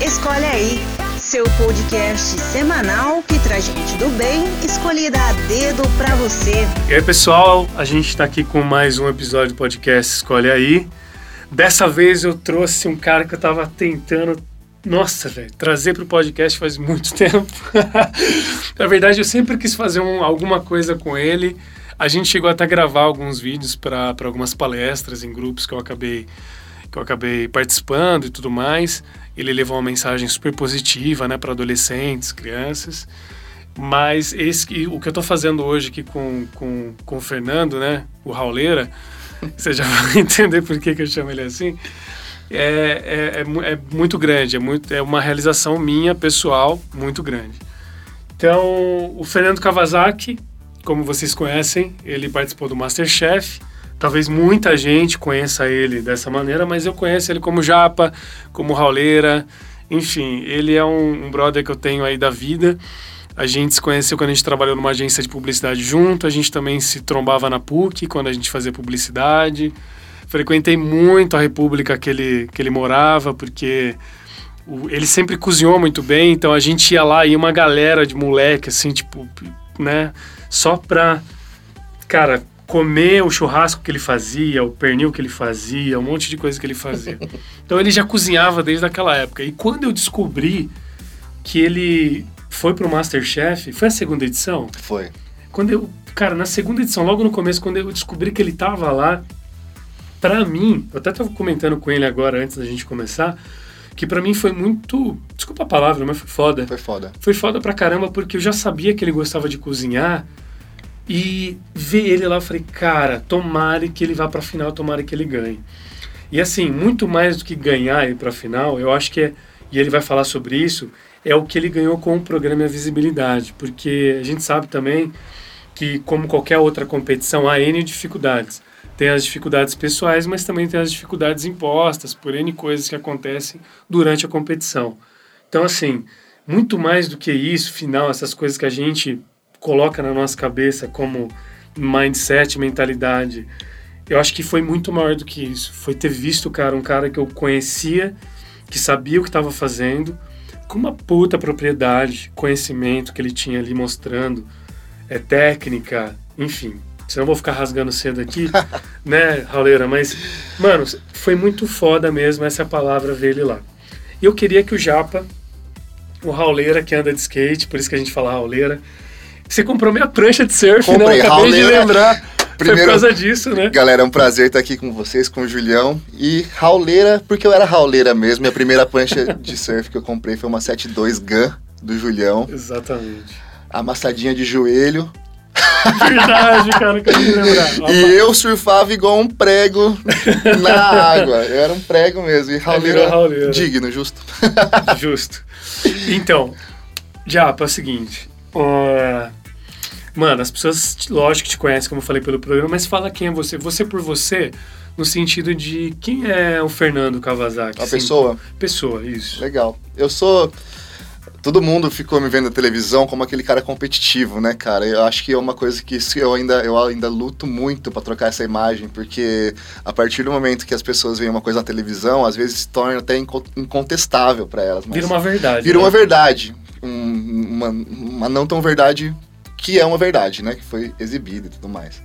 Escolhe aí, seu podcast semanal que traz gente do bem, escolhida a dedo pra você. E aí, pessoal, a gente tá aqui com mais um episódio do podcast Escolhe aí. Dessa vez eu trouxe um cara que eu tava tentando nossa, velho, trazer para o podcast faz muito tempo. Na verdade, eu sempre quis fazer um, alguma coisa com ele. A gente chegou até a gravar alguns vídeos para algumas palestras em grupos que eu acabei que eu acabei participando e tudo mais. Ele levou uma mensagem super positiva, né, para adolescentes, crianças. Mas esse, o que eu estou fazendo hoje aqui com, com, com o Fernando, né, o Rauleira, você já vai entender por que, que eu chamo ele assim é, é, é, é, muito grande, é, muito, é uma realização minha, pessoal, muito grande. Então, o Fernando Kawasaki, como vocês conhecem, ele participou do Masterchef. Talvez muita gente conheça ele dessa maneira, mas eu conheço ele como Japa, como Rauleira, enfim, ele é um, um brother que eu tenho aí da vida. A gente se conheceu quando a gente trabalhou numa agência de publicidade junto, a gente também se trombava na PUC quando a gente fazia publicidade. Frequentei muito a república que ele, que ele morava, porque o, ele sempre cozinhou muito bem, então a gente ia lá e uma galera de moleque, assim, tipo, né, só pra, cara, comer o churrasco que ele fazia, o pernil que ele fazia, um monte de coisa que ele fazia. Então ele já cozinhava desde aquela época. E quando eu descobri que ele foi pro Masterchef, foi a segunda edição? Foi. Quando eu, cara, na segunda edição, logo no começo, quando eu descobri que ele tava lá, para mim, eu até estava comentando com ele agora antes da gente começar, que para mim foi muito, desculpa a palavra, mas foi foda. Foi foda. Foi foda pra caramba porque eu já sabia que ele gostava de cozinhar e ver ele lá, eu falei, cara, tomara que ele vá pra final, tomara que ele ganhe. E assim, muito mais do que ganhar ir pra final, eu acho que é, e ele vai falar sobre isso, é o que ele ganhou com o programa A Visibilidade, porque a gente sabe também que, como qualquer outra competição, há N dificuldades tem as dificuldades pessoais, mas também tem as dificuldades impostas por N coisas que acontecem durante a competição. Então, assim, muito mais do que isso, final, essas coisas que a gente coloca na nossa cabeça como mindset, mentalidade, eu acho que foi muito maior do que isso. Foi ter visto, cara, um cara que eu conhecia, que sabia o que estava fazendo, com uma puta propriedade, conhecimento que ele tinha ali mostrando, é técnica, enfim, Senão eu vou ficar rasgando cedo aqui, né, Rauleira? Mas, mano, foi muito foda mesmo essa palavra ver ele lá. E eu queria que o Japa, o Rauleira que anda de skate, por isso que a gente fala Rauleira, você comprou minha prancha de surf, Comprei, né? Eu acabei Rauleira. de lembrar. Primeiro, foi por causa disso, né? Galera, é um prazer estar aqui com vocês, com o Julião. E Rauleira, porque eu era Rauleira mesmo. Minha primeira prancha de surf que eu comprei foi uma 72 Gun do Julião. Exatamente. Amassadinha de joelho. Verdade, cara, que eu lembrar. E eu surfava igual um prego na água. Eu era um prego mesmo. E Rauleira, virou Rauleira. digno, justo. Justo. Então, Japa, é o seguinte. ó, mano, as pessoas, lógico que te conhecem, como eu falei pelo programa, mas fala quem é você. Você por você, no sentido de quem é o Fernando Kawasaki? A assim? pessoa? Pessoa, isso. Legal. Eu sou. Todo mundo ficou me vendo na televisão como aquele cara competitivo, né, cara? Eu acho que é uma coisa que eu ainda, eu ainda luto muito para trocar essa imagem, porque a partir do momento que as pessoas veem uma coisa na televisão, às vezes se torna até inco- incontestável para elas. Vira uma verdade. Vira né? uma verdade. Um- uma, uma não tão verdade que é uma verdade, né? Que foi exibida e tudo mais.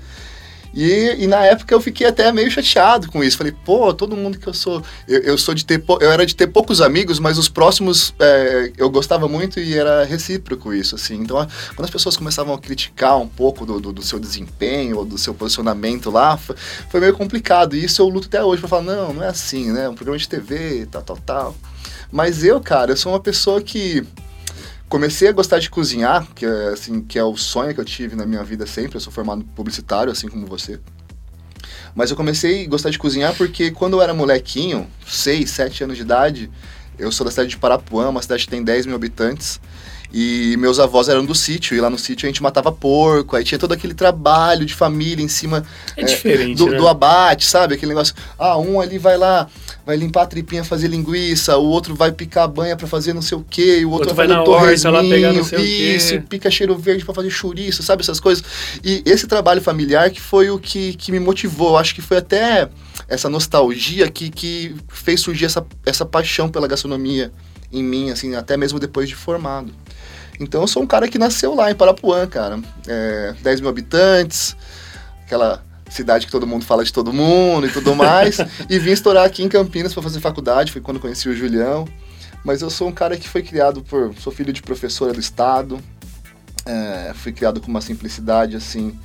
E, e na época eu fiquei até meio chateado com isso. Falei, pô, todo mundo que eu sou. Eu, eu sou de ter. Eu era de ter poucos amigos, mas os próximos é, eu gostava muito e era recíproco isso, assim. Então, a- quando as pessoas começavam a criticar um pouco do, do, do seu desempenho ou do seu posicionamento lá, foi, foi meio complicado. E isso eu luto até hoje pra falar, não, não é assim, né? Um programa de TV, tal, tal, tal. Mas eu, cara, eu sou uma pessoa que comecei a gostar de cozinhar, que é, assim, que é o sonho que eu tive na minha vida sempre. Eu sou formado publicitário, assim como você. Mas eu comecei a gostar de cozinhar porque quando eu era molequinho, 6, 7 anos de idade, eu sou da cidade de Parapuã, uma cidade que tem 10 mil habitantes. E meus avós eram do sítio, e lá no sítio a gente matava porco, aí tinha todo aquele trabalho de família em cima É diferente, do, né? do abate, sabe? Aquele negócio. Ah, um ali vai lá, vai limpar a tripinha, fazer linguiça, o outro vai picar a banha pra fazer não sei o quê, e o outro, Outro vai vai na horta lá pegar não sei o quê. isso, pica cheiro verde pra fazer chouriço, sabe? Essas coisas. E esse trabalho familiar que foi o que, que me motivou. Eu acho que foi até essa nostalgia que, que fez surgir essa, essa paixão pela gastronomia em mim, assim, até mesmo depois de formado. Então eu sou um cara que nasceu lá em Parapuã, cara. É, 10 mil habitantes, aquela cidade que todo mundo fala de todo mundo e tudo mais. e vim estourar aqui em Campinas para fazer faculdade, foi quando conheci o Julião. Mas eu sou um cara que foi criado por. Sou filho de professora do Estado. É, fui criado com uma simplicidade assim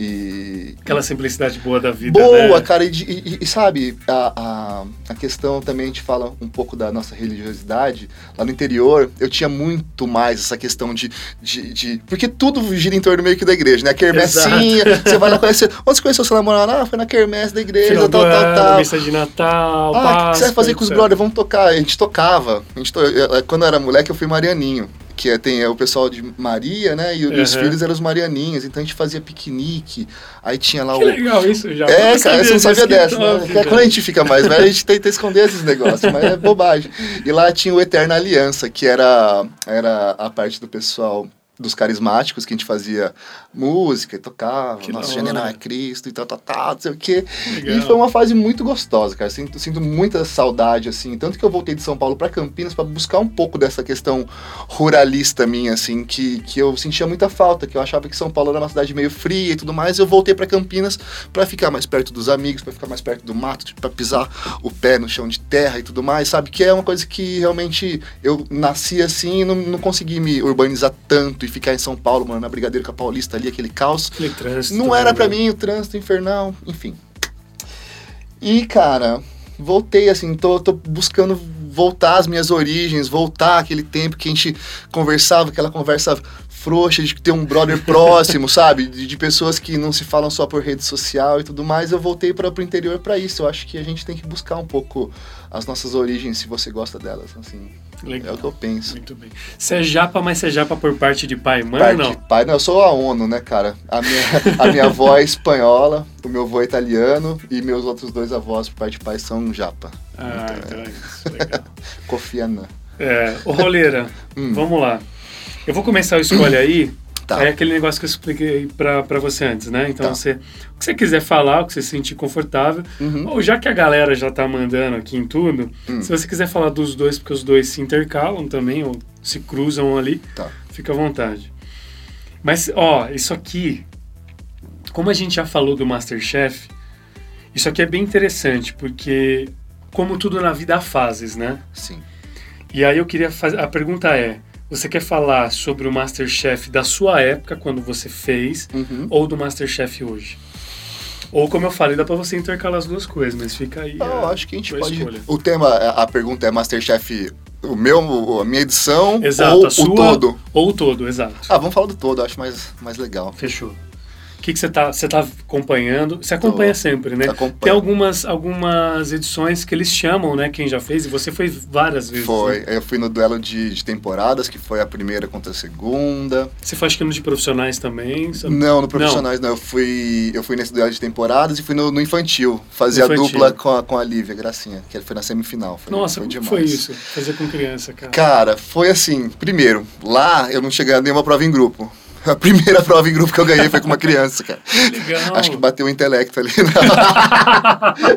e, Aquela simplicidade boa da vida, Boa, né? cara, e, e, e sabe, a, a, a, questão também, a gente fala um pouco da nossa religiosidade. Lá no interior, eu tinha muito mais essa questão de. de, de porque tudo gira em torno meio que da igreja, né? A quermessinha, você vai lá conhecer. Onde você conheceu seu namorado? Ah, foi na quermesse da igreja, Final tal, tal, ano, tal. Missa de Natal, Ah, o que você vai fazer com os brothers? Vamos tocar. A gente tocava. A gente to... Quando eu era moleque, eu fui marianinho. Que é, tem é, o pessoal de Maria, né? E os Uhum. filhos eram os marianinhos. Então a gente fazia piquenique. Aí tinha lá Que o. legal isso já. É, cara, você não sabia dessa, né? Porque velho. quando a gente fica mais velho, a gente tenta esconder esses negócios, mas é bobagem. E lá tinha o Eterna Aliança, que era, era a parte do pessoal dos carismáticos, que a gente fazia música e tocava, Que Nosso General é Cristo e tal, tal, tal, não sei o quê. Legal. E foi uma fase muito gostosa, cara. Sinto, sinto muita saudade, assim. Tanto que eu voltei de São Paulo para Campinas para buscar um pouco dessa questão ruralista minha, assim, que, que eu sentia muita falta, que eu achava que São Paulo era uma cidade meio fria e tudo mais. Eu voltei para Campinas para ficar mais perto dos amigos, para ficar mais perto do mato, para pisar o pé no chão de terra e tudo mais, sabe? Que é uma coisa que realmente eu nasci assim e não, não consegui me urbanizar tanto e ficar em São Paulo, mano, na Brigadeiro com a Paulista ali, aquele caos. Aquele trânsito, Não né, era pra meu? mim o trânsito infernal, enfim. E, cara, voltei assim, tô, tô buscando voltar às minhas origens, voltar aquele tempo que a gente conversava, aquela conversa frouxa de ter um brother próximo, sabe? De, de pessoas que não se falam só por rede social e tudo mais. Eu voltei para o interior para isso. Eu acho que a gente tem que buscar um pouco as nossas origens, se você gosta delas, assim. É Legal. o que eu penso. Muito bem. Você é japa, mas você é japa por parte de pai e mãe Parte- ou não? Pai, não, eu sou a ONU, né, cara? A minha, a minha avó é espanhola, o meu avô é italiano e meus outros dois avós, por parte de pai, são japa. Ah, então é isso. Legal. Kofi Annan. É, ô Roleira, Hum. vamos lá. Eu vou começar o Escolhe Aí. Tá. É aquele negócio que eu expliquei pra, pra você antes, né? Então, Tá. você, o que você quiser falar, o que você se sentir confortável. Uhum. Ou já que a galera já tá mandando aqui em tudo, Hum. se você quiser falar dos dois, porque os dois se intercalam também, ou se cruzam ali, Tá. fica à vontade. Mas, ó, isso aqui, como a gente já falou do Masterchef, isso aqui é bem interessante, porque, como tudo na vida há fases, né? Sim. E aí eu queria fazer. A pergunta é: você quer falar sobre o Masterchef da sua época, quando você fez, Uhum. ou do Masterchef hoje? Ou, como eu falei, dá pra você intercalar as duas coisas, mas fica aí. Eu a acho que a gente pode. escolha. O tema, a pergunta é Masterchef, o meu, a minha edição Exato, ou a sua o todo? ou o todo, exato. Ah, vamos falar do todo, acho mais, mais legal. Fechou. Que, que você tá, você tá acompanhando? Você acompanha Tô. sempre, né? Acompanho. Tem algumas, algumas edições que eles chamam, né? Quem já fez, e você foi várias vezes. Foi, né? eu fui no duelo de, de temporadas, que foi a primeira contra a segunda. Você acho que no de profissionais também. sabe? Não, no profissionais não. Eu fui, eu fui nesse duelo de temporadas e fui no, no infantil. Fazer a Infantil. dupla com a, com a Lívia Gracinha, que foi na semifinal. Foi, Nossa, foi como demais. foi isso? Fazer com criança, cara. Cara, foi assim. Primeiro, lá eu não cheguei a nenhuma prova em grupo. A primeira prova em grupo que eu ganhei foi com uma criança, cara. Legal. Acho que bateu o intelecto ali.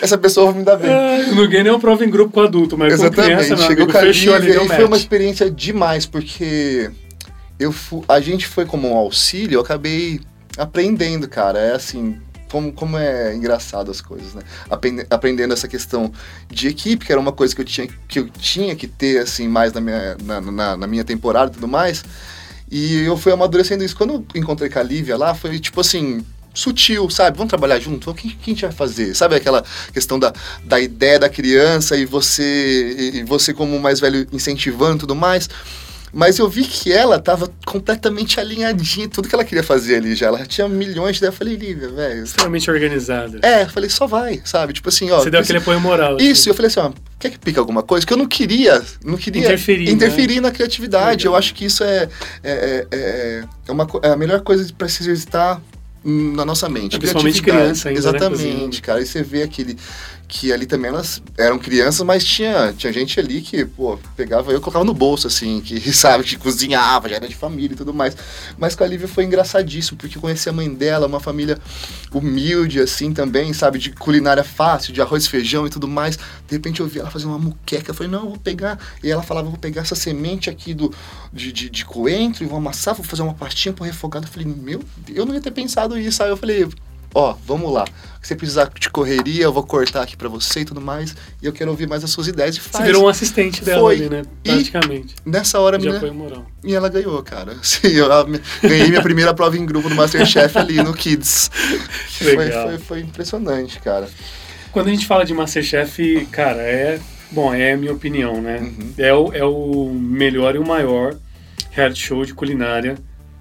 Essa pessoa vai me dar bem. Eu não ganhei nenhuma prova em grupo com adulto, mas com Exatamente. criança, meu Chegou amigo, com a fechou ali, deu e foi uma experiência demais, porque eu fu- a gente foi como um auxílio, eu acabei aprendendo, cara. É assim, como, como é engraçado as coisas, né? Aprende- aprendendo essa questão de equipe, que era uma coisa que eu tinha que, eu tinha que ter, assim, mais na minha, na, na, na minha temporada e tudo mais. E eu fui amadurecendo isso. Quando eu encontrei com a Lívia lá, foi tipo assim, sutil, sabe? Vamos trabalhar junto? O que, que a gente vai fazer? Sabe aquela questão da, da ideia da criança e você, e- você como mais velho incentivando e tudo mais. Mas eu vi que ela tava completamente alinhadinha em tudo que ela queria fazer ali já. Ela tinha milhões de ideias. Eu falei, Lívia, velho. Extremamente organizada. É, eu falei, só vai, sabe? Tipo assim, ó. Você deu assim, aquele apoio moral. isso, assim. eu falei assim, ó, quer que pique alguma coisa? Que eu não queria, não queria Interferir, né? interferir na criatividade. Legal. Eu acho que isso é, é, é, é uma, co- é a melhor coisa para se exercitar na nossa mente. É, principalmente criança ainda, né, Exatamente, cozinhando. cara. E você vê aquele, que ali também elas eram crianças, mas tinha, tinha gente ali que, pô, pegava eu colocava no bolso, assim, que, sabe, que cozinhava, já era de família e tudo mais. Mas com a Lívia foi engraçadíssimo, porque eu conheci a mãe dela, uma família humilde, assim, também, sabe, de culinária fácil, de arroz, feijão e tudo mais. De repente eu vi ela fazer uma muqueca, eu falei, não, eu vou pegar. E ela falava, vou pegar essa semente aqui do, de, de, de coentro e vou amassar, vou fazer uma pastinha pro refogado. Eu falei, meu, eu não ia ter pensado isso. Aí eu falei, ó, vamos lá. Se você precisar de correria, eu vou cortar aqui para você e tudo mais. E eu quero ouvir mais as suas ideias. E faz. Você virou um assistente dela Foi. ali, né? Praticamente. E nessa hora, Já menina, foi moral. e ela ganhou, cara. Sim, eu ganhei minha primeira prova em grupo no Masterchef ali no Kids. Foi, Legal. foi, foi impressionante, cara. Quando a gente fala de Masterchef, cara, é. Bom, é a minha opinião, né? Uhum. É, o, é o melhor e o maior reality show de culinária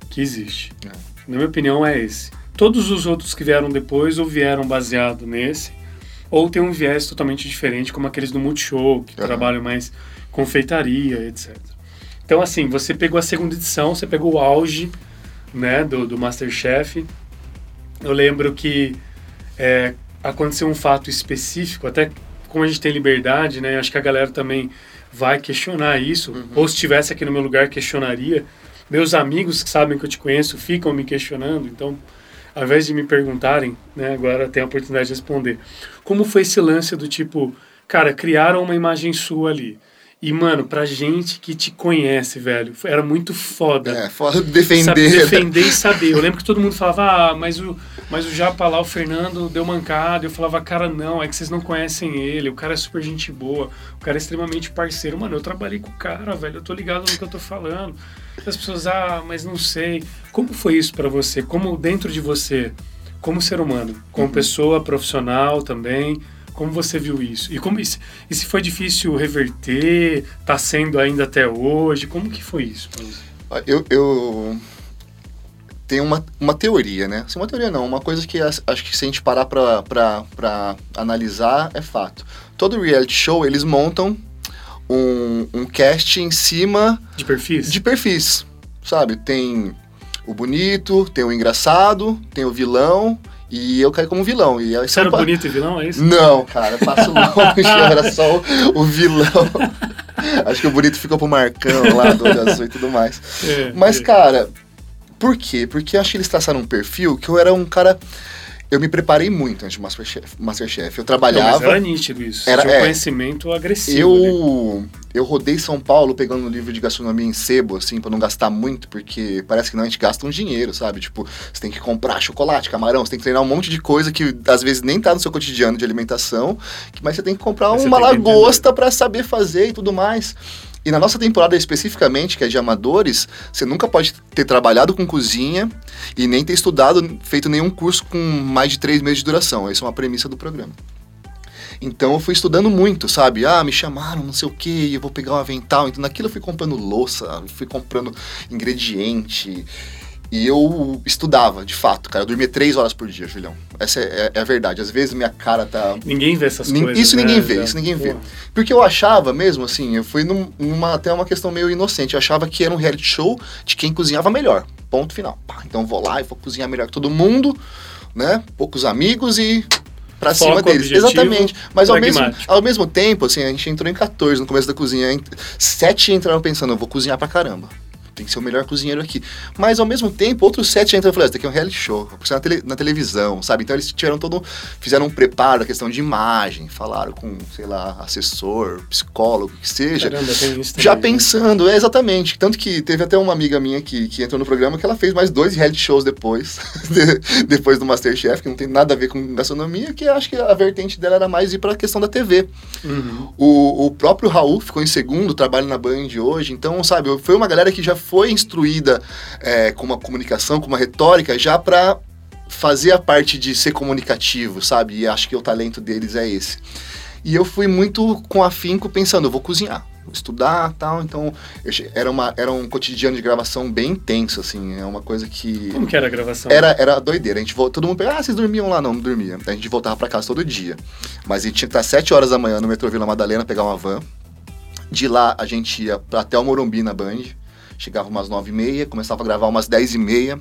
que existe. É. Na minha opinião, é esse. Todos os outros que vieram depois ou vieram baseado nesse, ou tem um viés totalmente diferente, como aqueles do Multishow, que Aham. trabalham mais confeitaria, etc. Então, assim, você pegou a segunda edição, você pegou o auge né, do, do Masterchef. Eu lembro que é, aconteceu um fato específico, até como a gente tem liberdade, né? Acho que a galera também vai questionar isso, ou se estivesse aqui no meu lugar, questionaria. Meus amigos que sabem que eu te conheço ficam me questionando, então, ao invés de me perguntarem, né, agora tem a oportunidade de responder. Como foi esse lance do tipo, cara, criaram uma imagem sua ali. E, mano, pra gente que te conhece, velho, era muito foda. É, fora defender. Sabe, defender e saber. Eu lembro que todo mundo falava, ah, mas o, mas o Japa lá, o Fernando, deu mancada. Eu falava, cara, não, é que vocês não conhecem ele. O cara é super gente boa. O cara é extremamente parceiro. Mano, eu trabalhei com o cara, velho. Eu tô ligado no que eu tô falando. As pessoas, ah, mas não sei. Como foi isso pra você? Como dentro de você, como ser humano, como pessoa profissional também, como você viu isso? E, como, se, e se foi difícil reverter? Tá sendo ainda até hoje? Como que foi isso você? Eu, eu tenho uma, uma teoria, né? Assim, uma teoria não, uma coisa que acho que se a gente parar pra analisar é fato. Todo reality show, eles montam um, um cast em cima De perfis? de perfis, sabe? Tem o bonito, tem o engraçado, tem o vilão, e eu caí como vilão. E Você era pa- bonito e vilão, é isso? Não, cara, eu passo longe, eu era só o, o vilão. Acho que o bonito ficou pro Marcão lá, do olho azul e tudo mais. É, Mas, é. cara, por quê? Porque eu acho que eles traçaram um perfil que eu era um cara. Eu me preparei muito antes do Masterchef. Masterchef. Eu Não, trabalhava. mas era nítido isso. Era- Tinha um é. conhecimento agressivo. ali. Eu, eu rodei São Paulo pegando um livro de gastronomia em sebo, assim, pra não gastar muito, porque parece que não, a gente gasta um dinheiro, sabe? Tipo, você tem que comprar chocolate, camarão, você tem que treinar um monte de coisa que às vezes nem tá no seu cotidiano de alimentação, mas você tem que comprar Mas uma lagosta pra saber fazer e tudo mais. E na nossa temporada especificamente, que é de amadores, você nunca pode ter trabalhado com cozinha e nem ter estudado, feito nenhum curso com mais de três meses de duração. Essa é uma premissa do programa. Então eu fui estudando muito, sabe? Ah, me chamaram, não sei o que, eu vou pegar um avental. Então naquilo eu fui comprando louça, fui comprando ingrediente. E eu estudava, de fato, cara. Eu dormia três horas por dia, Julião. Essa é, é a verdade. Às vezes minha cara tá. Ninguém vê essas coisas. isso né? ninguém vê, isso ninguém vê. Pô, Porque eu achava mesmo, assim, eu fui num- numa até uma questão meio inocente. Eu achava que era um reality show de quem cozinhava melhor. Ponto final. Pá, então eu vou lá e vou cozinhar melhor que todo mundo, né? Poucos amigos e pra Foco, cima deles. objetivo, Exatamente. Mas ao mesmo, ao mesmo tempo, assim, a gente entrou em 14 no começo da cozinha. Sete entraram pensando, eu vou cozinhar pra caramba. Tem que ser o melhor cozinheiro aqui. Mas ao mesmo tempo, outros sete entraram e falaram, isso daqui é um reality show, na, tele- na televisão, sabe? Então eles tiveram todo. Fizeram um preparo da questão de imagem, falaram com, sei lá, assessor, psicólogo, que seja. Caramba, tem isso Já né? pensando, é exatamente. Tanto que teve até uma amiga minha que, que entrou no programa que ela fez mais dois reality shows depois, de- depois do Masterchef, que não tem nada a ver com gastronomia, que acho que a vertente dela era mais ir pra questão da TV. Uhum. O, o próprio Raul ficou em segundo, trabalha na Band hoje. Então, sabe, foi uma galera que já foi instruída é, com uma comunicação, com uma retórica, já pra fazer a parte de ser comunicativo, sabe? E acho que o talento deles é esse. E eu fui muito com afinco pensando, eu vou cozinhar, vou estudar tal. Então, era, uma, era um cotidiano de gravação bem intenso, assim. É uma coisa que. Como que era a gravação? Era, era doideira. A gente todo mundo pergunta, ah, vocês dormiam lá? Não, não dormia. A gente voltava pra casa todo dia. Mas a gente tinha que estar às 7 horas da manhã no metrô Vila Madalena, pegar uma van. De lá a gente ia até o Morumbi na Band. Chegava umas 9 e meia, começava a gravar umas 10 e meia.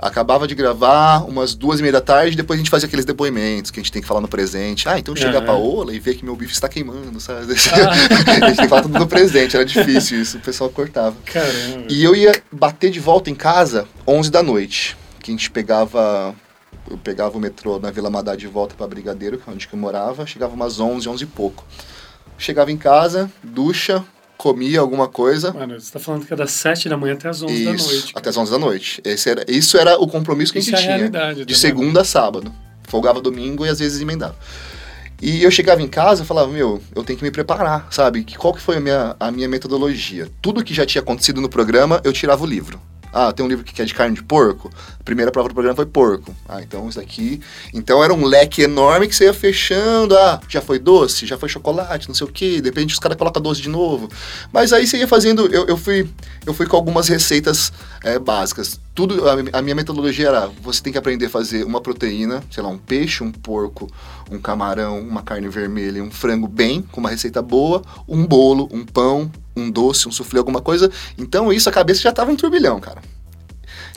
Acabava de gravar umas duas e meia da tarde, depois a gente fazia aqueles depoimentos que a gente tem que falar no presente. Ah, então chega Aham. a Paola e vê que meu bife está queimando, sabe? a gente tem que falar tudo no presente, era difícil isso, o pessoal cortava. Caramba. E eu ia bater de volta em casa 11 da noite, que a gente pegava eu pegava o metrô na Vila Madá de volta para Brigadeiro, que é onde que eu morava, chegava umas 11, 11 e pouco. Chegava em casa, ducha, comia alguma coisa, Mano, você tá falando que é das 7 da manhã até as 11 da isso, noite. até as 11 da noite. Esse era, isso era o compromisso que Isso a é gente a tinha. De tá segunda a sábado. Folgava domingo e às vezes emendava. E eu chegava em casa e falava, meu, eu tenho que me preparar, sabe? Que- Qual que foi a minha, a minha metodologia? Tudo que já tinha acontecido no programa, eu tirava o livro. Ah, tem um livro que é de carne de porco. A primeira prova do programa foi porco. Ah, então isso aqui. Então era um leque enorme que você ia fechando. Ah, já foi doce, já foi chocolate, não sei o quê. De repente os caras colocam doce de novo. Mas aí você ia fazendo. Eu, eu, fui, eu fui com algumas receitas é, básicas. Tudo, a, a minha metodologia era: você tem que aprender a fazer uma proteína, sei lá, um peixe, um porco, um camarão, uma carne vermelha, um frango bem, com uma receita boa, um bolo, um pão, um doce, um soufflé, alguma coisa. Então isso, a cabeça já tava um turbilhão, cara.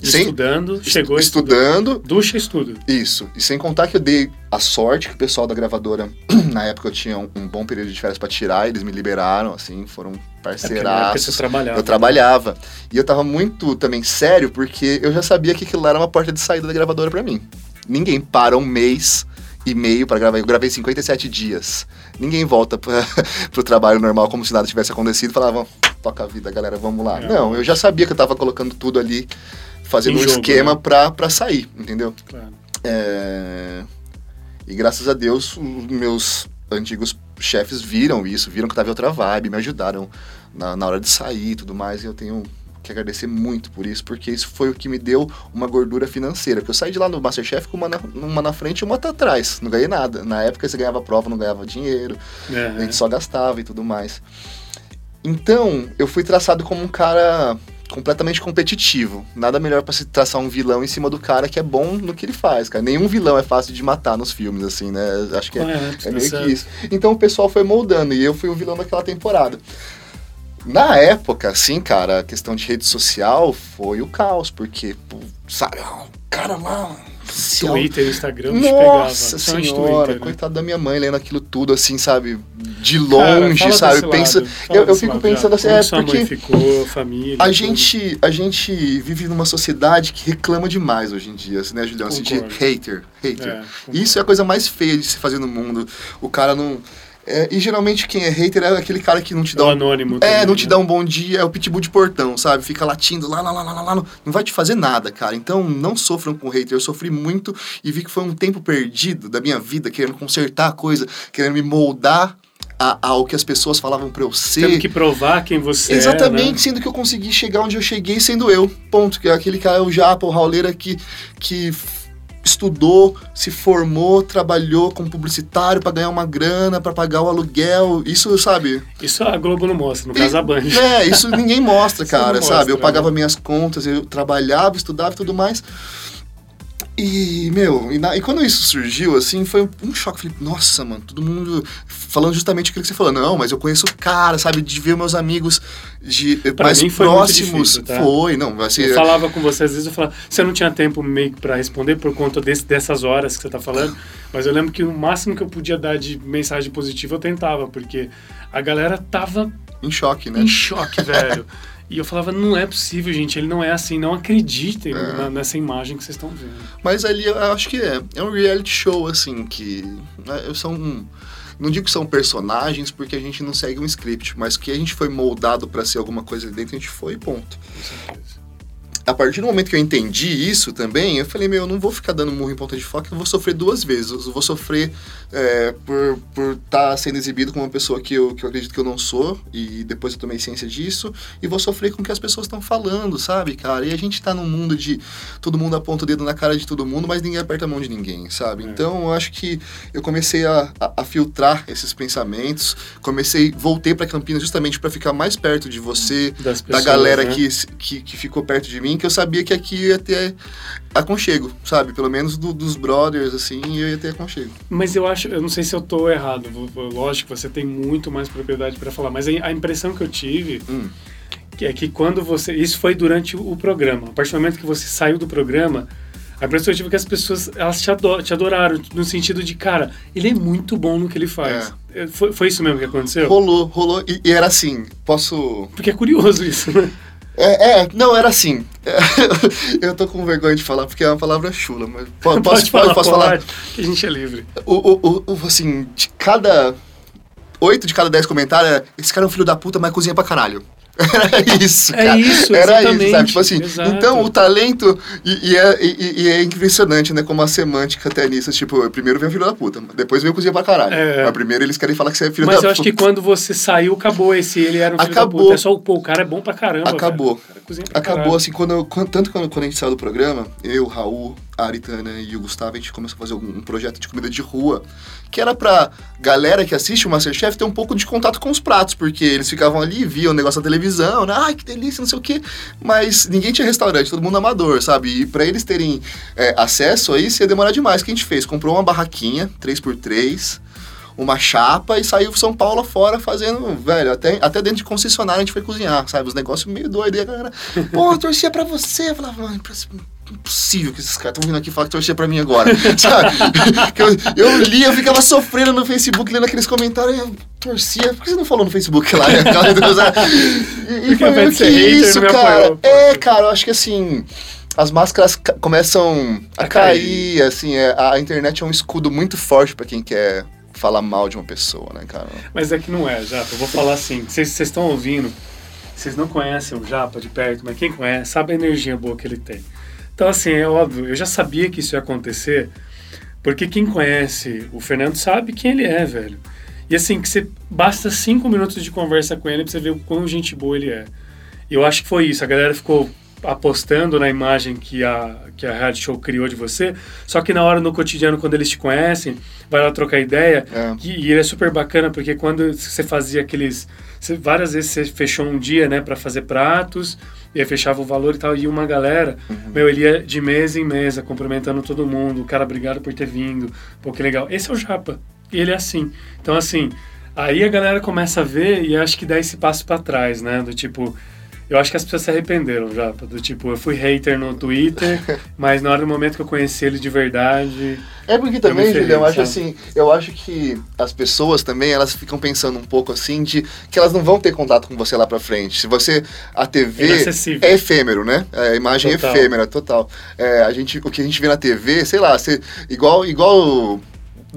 Sem- Estudando, chegou estudando, Ducha e estudo. isso. E sem contar que eu dei a sorte que o pessoal da gravadora, na época eu tinha um, um bom período de férias pra tirar, eles me liberaram, assim, foram É parceiraços. você trabalhava. Eu trabalhava. E eu tava muito também sério, porque eu já sabia que aquilo lá era uma porta de saída da gravadora pra mim. Ninguém para um mês e meio pra gravar. Eu gravei 57 dias. Ninguém volta pra, pro trabalho normal como se nada tivesse acontecido e falava, toca a vida, galera, vamos lá. É. Não, eu já sabia que eu tava colocando tudo ali, fazendo Em um jogo, esquema né? pra, pra sair, entendeu? Claro. É, E graças a Deus, os meus antigos chefes viram isso, viram que eu tava em outra vibe, me ajudaram na, na hora de sair e tudo mais, e eu tenho que agradecer muito por isso, porque isso foi o que me deu uma gordura financeira. Porque eu saí de lá no Masterchef com uma na, uma na frente e uma tá atrás. Não ganhei nada. Na época você ganhava prova, não ganhava dinheiro, É, a gente só gastava e tudo mais. Então, eu fui traçado como um cara completamente competitivo. Nada melhor pra se traçar um vilão em cima do cara que é bom no que ele faz, cara. Nenhum vilão é fácil de matar nos filmes, assim, né? Acho que é, Correto, é meio que isso. Então o pessoal foi moldando e eu fui o vilão daquela temporada. Na época, assim, cara, a questão de rede social foi o caos, porque, pô, sabe, o cara lá. Twitter, Instagram, pegava. nossa Principalmente senhora, Twitter, né? coitado da minha mãe lendo aquilo tudo assim, sabe? De Cara, longe, fala sabe? Pensa, lado, eu, eu fico lado pensando já. assim, é porque ficou, família. a tudo. gente, a gente vive numa sociedade que reclama demais hoje em dia, assim, né, Julião? Assim, de hater, hater. É, Isso é a coisa mais feia de se fazer no mundo. O cara não. É, e geralmente quem é hater é aquele cara que não te é dá o um anônimo. é, também, não te né? dá um bom dia, é o pitbull de portão, sabe? Fica latindo lá, lá, lá, lá, lá, lá, não vai te fazer nada, cara. Então não sofram com hater. Eu sofri muito e vi que foi um tempo perdido da minha vida, querendo consertar a coisa, querendo me moldar a- ao que as pessoas falavam pra eu ser. Tendo que provar quem você Exatamente, é, né? sendo que eu consegui chegar onde eu cheguei sendo eu. Ponto. Que é aquele cara, o Japa, o Rauleira que, que estudou, se formou, trabalhou como publicitário pra ganhar uma grana, pra pagar o aluguel. Isso, sabe? Isso a Globo não mostra, no caso a Band. É, isso ninguém mostra, cara, mostra, sabe? Eu né? pagava minhas contas, eu trabalhava, estudava e tudo mais. E, meu, e, na- e quando isso surgiu, assim, foi um, um choque. Falei, nossa, mano, todo mundo falando justamente aquilo que você falou. Não, mas eu conheço o cara, sabe? De ver meus amigos de, Pra mais mim foi próximos. difícil, tá? Foi, não, assim, Eu falava com você, às vezes eu falava, você não tinha tempo meio que pra responder por conta desse, dessas horas que você tá falando, mas eu lembro que o máximo que eu podia dar de mensagem positiva eu tentava, porque a galera tava em choque, né? em choque, velho. E eu falava, não é possível, gente, ele não é assim, não acreditem É. na- nessa imagem que vocês estão vendo. Mas ali eu acho que é. É um reality show, assim, que. Né, são. Não digo que são personagens porque a gente não segue um script, mas que a gente foi moldado pra ser alguma coisa ali dentro, a gente foi, ponto. Com certeza. A partir do momento que eu entendi isso também, eu falei, meu, eu não vou ficar dando murro em ponta de foca, eu vou sofrer duas vezes. Eu vou sofrer é, por estar tá sendo exibido como uma pessoa que eu, que eu acredito que eu não sou, e depois eu tomei ciência disso, e vou sofrer com o que as pessoas estão falando, sabe, cara? E a gente tá num mundo de todo mundo aponta o dedo na cara de todo mundo, mas ninguém aperta a mão de ninguém, sabe? É. Então eu acho que eu comecei a, a, a filtrar esses pensamentos, comecei, voltei para Campinas justamente para ficar mais perto de você, Das da pessoas, galera né? que, que, que ficou perto de mim, que eu sabia que aqui ia ter aconchego, sabe? Pelo menos do- dos brothers, assim, eu ia ter aconchego. Mas eu acho, eu não sei se eu tô errado, lógico, você tem muito mais propriedade pra falar, mas a, impressão que eu tive Hum. que é que quando você. Isso foi durante o programa. A partir do momento que você saiu do programa, a impressão que eu tive é que as pessoas elas te, ador, te adoraram, no sentido de, cara, ele é muito bom no que ele faz. É. Foi, foi isso mesmo que aconteceu? Rolou, rolou. E, e era assim, posso. Porque é curioso isso, né? É, é, não, era assim. eu tô com vergonha de falar porque é uma palavra chula, mas posso, pode falar, posso falar? Que a gente é livre. O, o, o, assim, de cada. Oito de cada dez comentários é: esse cara é um filho da puta, mas cozinha pra caralho. Era isso, é cara. É isso, Era isso, sabe? Tipo assim, Exato. então o talento, e, e é, e, e é impressionante, né, como a semântica até nisso, tipo, primeiro vem o filho da puta, depois vem o cozinha pra caralho. É. Mas primeiro eles querem falar que você é filho Mas da eu puta. acho que quando você saiu, acabou esse ele era um filho Acabou. da puta. É só, pô, o cara é bom pra caramba. Acabou. cara cozinha pra Acabou caralho. assim, quando, eu- quando- tanto quando, quando a gente saiu do programa, eu, Raul, a Aritana e o Gustavo, a gente começou a fazer um, projeto de comida de rua, que era pra galera que assiste o Masterchef ter um pouco de contato com os pratos, porque eles ficavam ali, viam o negócio na televisão, né? Ai, que delícia, não sei o quê. Mas ninguém tinha restaurante, todo mundo amador, sabe? E pra eles terem é, acesso a isso ia demorar demais. O que a gente fez? Comprou uma barraquinha, 3x3, uma chapa e saiu São Paulo fora fazendo, velho, até, até dentro de concessionária a gente foi cozinhar, sabe? Os negócios meio doidos. E a galera, pô, torcia pra você. Eu falava, mano, impossível que esses caras estão vindo aqui falar que torcia pra mim agora, sabe? Eu, eu li, eu ficava sofrendo no Facebook, lendo aqueles comentários, e eu torcia. Por que você não falou no Facebook lá? né? E, e foi meio que isso, cara. apoiou. É, cara, eu acho que assim as máscaras ca- começam a, A cair, cair. assim, é, a internet é um escudo muito forte pra quem quer falar mal de uma pessoa, né, cara? Mas é que não é, Japa. Eu vou falar assim. Vocês estão ouvindo, vocês não conhecem o Japa de perto, mas quem conhece sabe a energia boa que ele tem. Então, assim, é óbvio, eu já sabia que isso ia acontecer, porque quem conhece o Fernando sabe quem ele é, velho. E assim, que você basta cinco minutos de conversa com ele pra você ver o quão gente boa ele é. E eu acho que foi isso. A galera ficou apostando na imagem que a, que a Rádio Show criou de você, só que na hora, no cotidiano, quando eles te conhecem, vai lá trocar ideia, É. e, e ele é super bacana, porque quando você fazia aqueles... você- várias vezes você fechou um dia, né, para fazer pratos, e aí fechava o valor e tal, e uma galera, meu, ele ia de mesa em mesa, cumprimentando todo mundo, o cara, obrigado por ter vindo, pô, que legal. Esse é o Japa, e ele é assim. Então, assim, aí a galera começa a ver e acho que dá esse passo para trás, né, do tipo... Eu acho que as pessoas se arrependeram já, do tipo, eu fui hater no Twitter, mas na hora do momento que eu conheci ele de verdade, É porque também, Julião, eu acho assim, eu acho que as pessoas também, elas ficam pensando um pouco assim de que elas não vão ter contato com você lá pra frente. Se você, a TV Inacessível. é efêmero, né? É, a imagem Total. é efêmera, total. É, a gente, o que a gente vê na TV, sei lá, você, igual, igual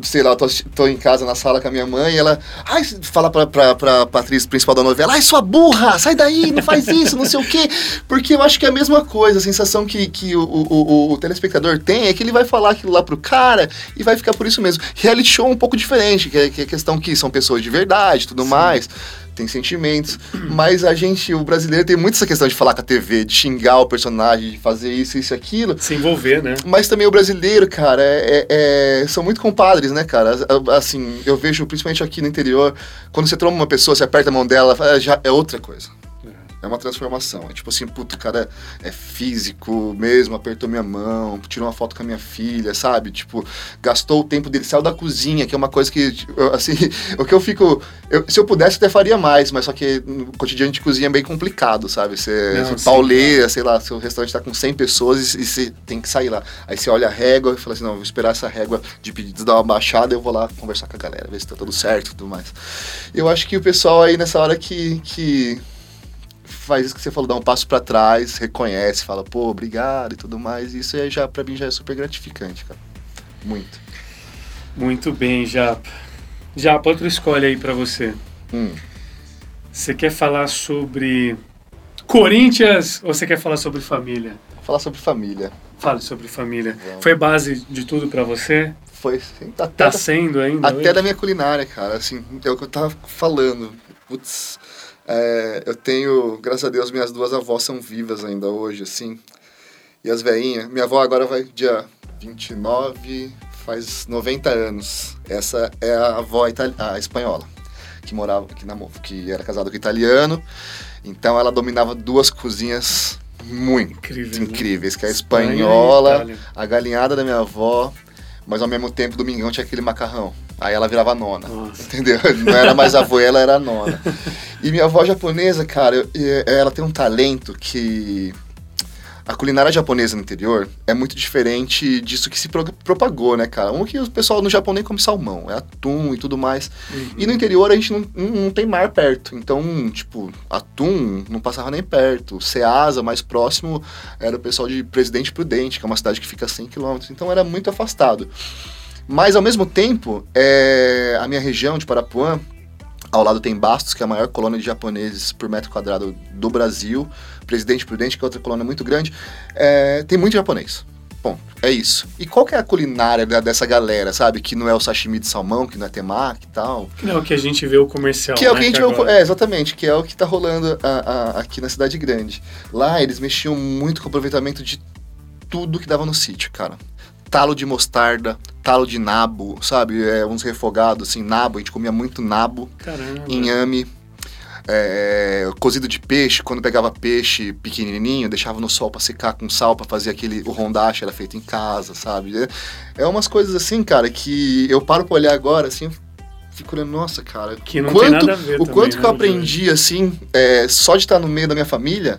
sei lá, eu tô, tô em casa na sala com a minha mãe e ela, ai, fala pra, pra, pra, atriz principal da novela, ai, sua burra, sai daí, não faz isso, não sei o quê. Porque eu acho que é a mesma coisa, a sensação que, que o, o, o, o telespectador tem é que ele vai falar aquilo lá pro cara e vai ficar por isso mesmo. Reality show é um pouco diferente, que é, que é questão que são pessoas de verdade e tudo mais. Tem sentimentos, mas a gente, o brasileiro, tem muito essa questão de falar com a TV, de xingar o personagem, de fazer isso, isso e aquilo. se envolver, né? Mas também o brasileiro, cara, é, é- é- são muito compadres, né, cara? Assim, eu vejo, principalmente aqui no interior, quando você tromba uma pessoa, você aperta a mão dela, é, já é outra coisa. É uma transformação. É tipo assim, puto, o cara é físico mesmo, apertou minha mão, tirou uma foto com a minha filha, sabe? Tipo, gastou o tempo dele, saiu da cozinha, que é uma coisa que, tipo, assim, o que eu fico. eu- se eu pudesse, até faria mais, mas só que no cotidiano de cozinha é bem complicado, sabe? Você, Não, pauleia, sei lá, seu restaurante tá com 100 pessoas e, e você tem que sair lá. Aí você olha a régua e fala assim: não, vou esperar essa régua de pedidos dar uma baixada, eu vou lá conversar com a galera, ver se tá tudo certo e tudo mais. Eu acho que o pessoal aí nessa hora que. que faz isso que você falou, dá um passo pra trás, reconhece, fala, pô, obrigado e tudo mais. Isso é já, pra mim, já é super gratificante, cara. Muito. Muito bem, Japa. Japa, outra escolha aí pra você. Hum. Você quer falar sobre Corinthians ou você quer falar sobre família? Falar sobre família. Fale sobre família. Vamos. Foi base de tudo pra você? Foi até, Tá da- sendo ainda? até hoje? da minha culinária, cara. Assim, é o que eu tava falando. Putz, é, eu tenho, graças a Deus, minhas duas avós são vivas ainda hoje, assim. E as veinhas, minha avó agora vai dia 29, faz 90 anos. Essa é a avó itali- a espanhola, que morava aqui na Mo- que era casada com italiano. Então ela dominava duas cozinhas muito Incrível, né? incríveis, que é a espanhola, a galinhada da minha avó, Mas ao mesmo tempo, domingão tinha aquele macarrão. Aí ela virava nona. Nossa. Entendeu? Não era mais avó, ela era nona. E minha avó japonesa, cara, eu- eu- ela tem um talento que. A culinária japonesa no interior é muito diferente disso que se pro- propagou, né, cara? Um que o pessoal no Japão nem come salmão, é atum e tudo mais. E no interior a gente não, não, não tem mar perto. Então, tipo, atum não passava nem perto. Ceasa, mais próximo, era o pessoal de Presidente Prudente, que é uma cidade que fica a 100 km. Então era muito afastado. Mas ao mesmo tempo, é, a minha região de Parapuã, ao lado tem Bastos, que é a maior colônia de japoneses por metro quadrado do Brasil. Presidente Prudente, que é outra colônia muito grande. É, tem muito japonês. Bom, é isso. E qual que é a culinária dessa galera, sabe? Que não é o sashimi de salmão, que não é temaki e tal. Que não é o que a gente vê o comercial. Que é o né, que a gente vê, o- agora- é, exatamente, que é o que tá rolando a- a- aqui na cidade grande. Lá eles mexiam muito com o aproveitamento de tudo que dava no sítio, cara. Talo de mostarda, talo de nabo, sabe? É, uns refogados, assim, nabo, a gente comia muito nabo, Caramba. inhame, é, cozido de peixe, quando pegava peixe pequenininho, deixava no sol pra secar com sal pra fazer aquele, o rondache era feito em casa, sabe? É, é umas coisas assim, cara, que eu paro pra olhar agora, assim, fico olhando, nossa, cara, Que não quanto, tem nada a ver o também, quanto né, que eu aprendi, assim, é, só de estar no meio da minha família,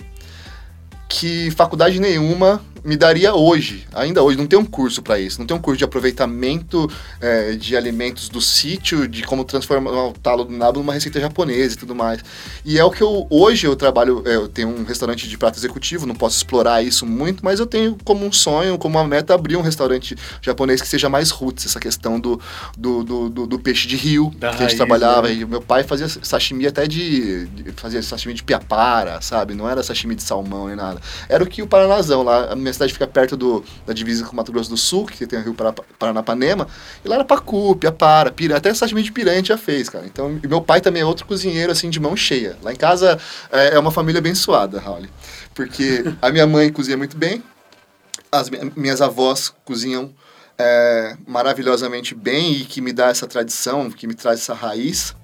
que faculdade nenhuma me daria hoje, ainda hoje, não tem um curso para isso, não tem um curso de aproveitamento é, de alimentos do sítio, de como transformar o talo do nabo numa receita japonesa e tudo mais. E é o que eu, hoje eu trabalho, é, eu tenho um restaurante de prato executivo, não posso explorar isso muito, mas eu tenho como um sonho, como uma meta, abrir um restaurante japonês que seja mais roots, essa questão do, do, do, do- do peixe de rio, Da que a gente trabalhava, né? e meu pai fazia sashimi até de, de- fazia sashimi de piapara, sabe? Não era sashimi de salmão nem nada. Era o que o Paranazão lá, a minha cidade fica perto do, da divisa com o Mato Grosso do Sul, que tem o Rio Paranapanema, e lá era pacu, piapara, piranha, até de piranha a gente já fez, cara. Então, e meu pai também é outro cozinheiro, assim, de mão cheia. Lá em casa é, é uma família abençoada, Raul. Porque a minha mãe cozinha muito bem, as mi- minhas avós cozinham é, maravilhosamente bem e que me dá essa tradição, que me traz essa raiz.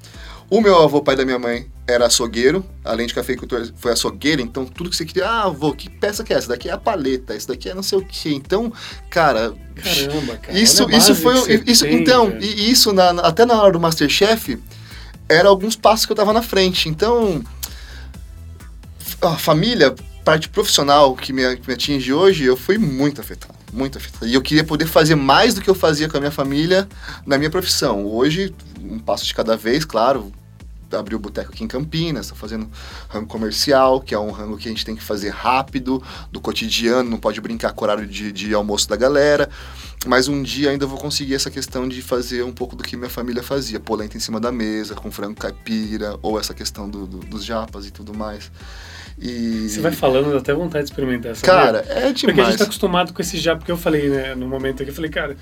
O meu avô, pai da minha mãe, era açougueiro, além de cafeicultor, foi açougueiro, então tudo que você queria, ah, avô, que peça que é essa? daqui é a paleta, esse daqui é não sei o quê. Então, cara, Caramba, cara. isso, isso foi. Isso, tem, então, e isso na- até na hora do Masterchef, era alguns passos que eu tava na frente. Então, a família, parte profissional que me, que me atinge hoje, eu fui muito afetado. Muito afetado. E eu queria poder fazer mais do que eu fazia com a minha família na minha profissão. Hoje, um passo de cada vez, claro. Abri o boteco aqui em Campinas, estou fazendo rango comercial, que é um rango que a gente tem que fazer rápido, do cotidiano, não pode brincar com o horário de, de almoço da galera. Mas um dia ainda vou conseguir essa questão de fazer um pouco do que minha família fazia. Polenta em cima da mesa, com frango caipira, ou essa questão do, do- dos japas e tudo mais. E... Você vai falando, dá até vontade de experimentar essa Cara, é Porque a gente demais. tá acostumado com esse japa que eu falei, né, no momento aqui. Eu falei, cara,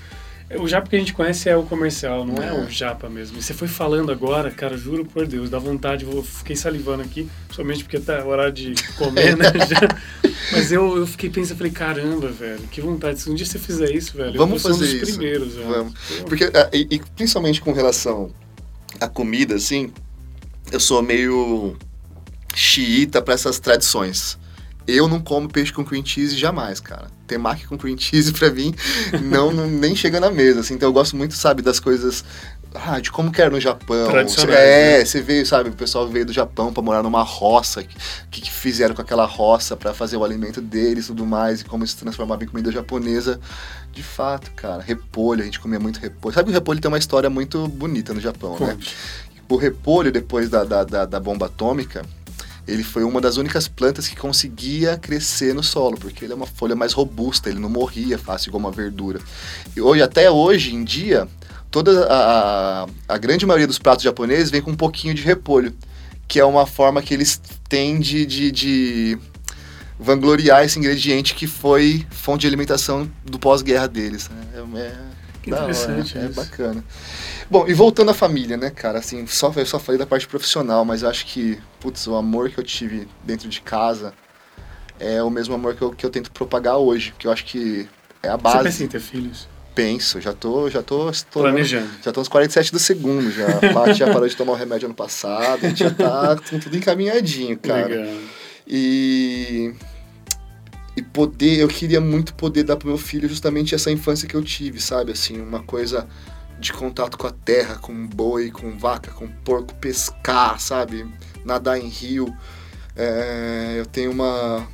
o japa que a gente conhece é o comercial, não é, É. o japa mesmo. E você foi falando agora, cara, juro por Deus, dá vontade, eu fiquei salivando aqui, somente porque tá hora de comer, né, já. Mas eu, eu fiquei pensando, falei, caramba, velho, que vontade. Se um dia você fizer isso, velho, Vamos eu vou ser fazer um dos isso. primeiros, velho. Vamos. Porque, ah, e, e principalmente com relação à comida, assim, eu sou meio xiita para essas tradições. Eu não como peixe com cream cheese jamais, cara. Temaki com cream cheese pra mim não, não- nem chega na mesa, assim. Então eu gosto muito, sabe, das coisas ah, de como que era no Japão. É, né? você veio, sabe, o pessoal veio do Japão pra morar numa roça, que, que, que fizeram com aquela roça pra fazer o alimento deles e tudo mais, e como isso se transformava em comida japonesa. De fato, cara, repolho, a gente comia muito repolho. Sabe que o repolho tem uma história muito bonita no Japão, né? O repolho, depois da, da, da, da bomba atômica, ele foi uma das únicas plantas que conseguia crescer no solo, porque ele é uma folha mais robusta, ele não morria fácil igual uma verdura. E hoje, até hoje em dia, toda a, a, a grande maioria dos pratos japoneses vem com um pouquinho de repolho, que é uma forma que eles têm de, de, de vangloriar esse ingrediente que foi fonte de alimentação do pós-guerra deles. né? É, é Que da hora, interessante é bacana. Bom, e voltando à família, né, cara, assim, só, eu só falei da parte profissional, mas eu acho que, putz, o amor que eu tive dentro de casa é o mesmo amor que eu, que eu tento propagar hoje, que eu acho que é a Você base. pensa em ter filhos? Penso, já tô, já tô estourando- Planejando. Já tô nos 47 do segundo já. A Paty já parou de tomar o remédio ano passado, a gente já tá com tudo encaminhadinho, cara. Legal. E e poder, eu queria muito poder dar pro meu filho justamente essa infância que eu tive, sabe? Assim, uma coisa de contato com a terra, com boi, com vaca, com porco, pescar, sabe? Nadar em rio. É, eu tenho uma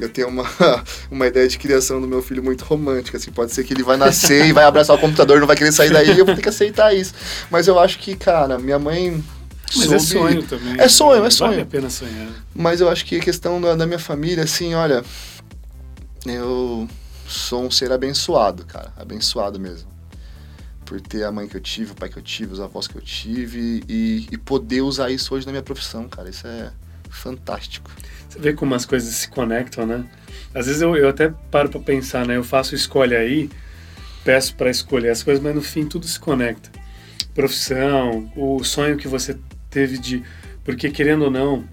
eu tenho uma, uma ideia de criação do meu filho muito romântica, assim, pode ser que ele vai nascer e vai abraçar o computador, não vai querer sair daí, eu vou ter que aceitar isso. Mas eu acho que, cara, minha mãe Mas é sonho também. É sonho, é Vale sonho. a pena sonhar. Mas eu acho que a questão da, da minha família, assim, olha, eu sou um ser abençoado, cara, abençoado mesmo. Por ter a mãe que eu tive, o pai que eu tive, os avós que eu tive e, e poder usar isso hoje na minha profissão, cara, isso é fantástico. Você vê como as coisas se conectam, né? Às vezes eu, eu até paro pra pensar, né? Eu faço escolha aí, peço pra escolher as coisas, mas no fim tudo se conecta. Profissão, o sonho que você teve de. Porque querendo ou não,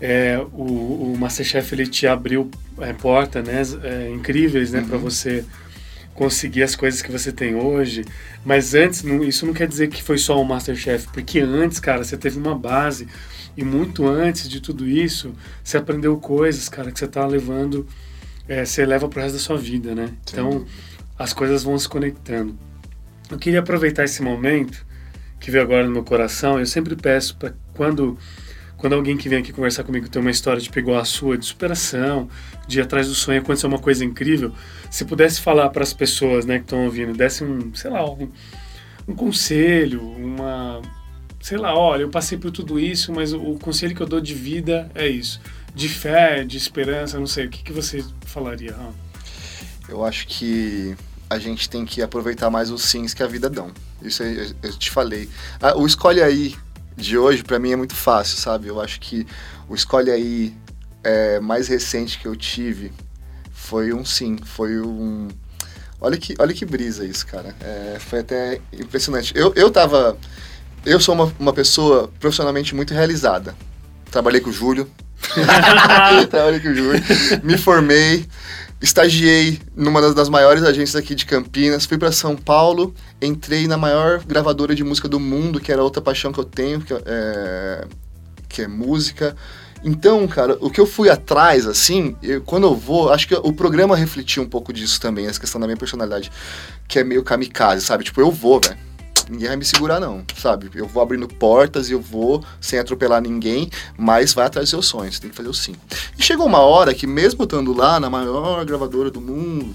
é, o, o Masterchef ele te abriu é, porta, né? é, incríveis, né? Pra Uhum. você conseguir as coisas que você tem hoje. Mas antes, não- isso não quer dizer que foi só o Masterchef, porque antes, cara, você teve uma base. E muito antes de tudo isso, você aprendeu coisas, cara, que você tá levando, é, você leva pro resto da sua vida, né? Então, as coisas vão se conectando. Eu queria aproveitar esse momento que veio agora no meu coração. Eu sempre peço para quando quando alguém que vem aqui conversar comigo tem uma história tipo igual a sua, de superação, de ir atrás do sonho, aconteceu uma coisa incrível, se pudesse falar para as pessoas, né, que estão ouvindo, desse um, sei lá, um, um conselho, uma sei lá, olha, eu passei por tudo isso, mas o, o conselho que eu dou de vida é isso. De fé, de esperança, não sei, o que, que você falaria? Eu acho que a gente tem que aproveitar mais os sims que a vida dão. Isso eu, eu te falei. Ah, o Escolhe Aí de hoje, pra mim, é muito fácil, sabe? Eu acho que o Escolhe Aí é, mais recente que eu tive foi um sim, foi um... Olha que, olha que brisa isso, cara. É, foi até impressionante. Eu, eu tava... Eu sou uma, uma pessoa profissionalmente muito realizada. Trabalhei com o Júlio. Trabalhei com o Júlio. Me formei. Estagiei numa das, das maiores agências aqui de Campinas, fui para São Paulo, entrei na maior gravadora de música do mundo, que era outra paixão que eu tenho, que é, que é música. Então, cara, o que eu fui atrás, assim, eu- quando eu vou, acho que o programa refletiu um pouco disso também, essa questão da minha personalidade, que é meio kamikaze, sabe? Tipo, eu vou, velho. Ninguém vai me segurar, não, sabe? Eu vou abrindo portas e eu vou sem atropelar ninguém, mas vai atrás dos seus sonhos, tem que fazer o sim. E chegou uma hora que, mesmo estando lá na maior gravadora do mundo,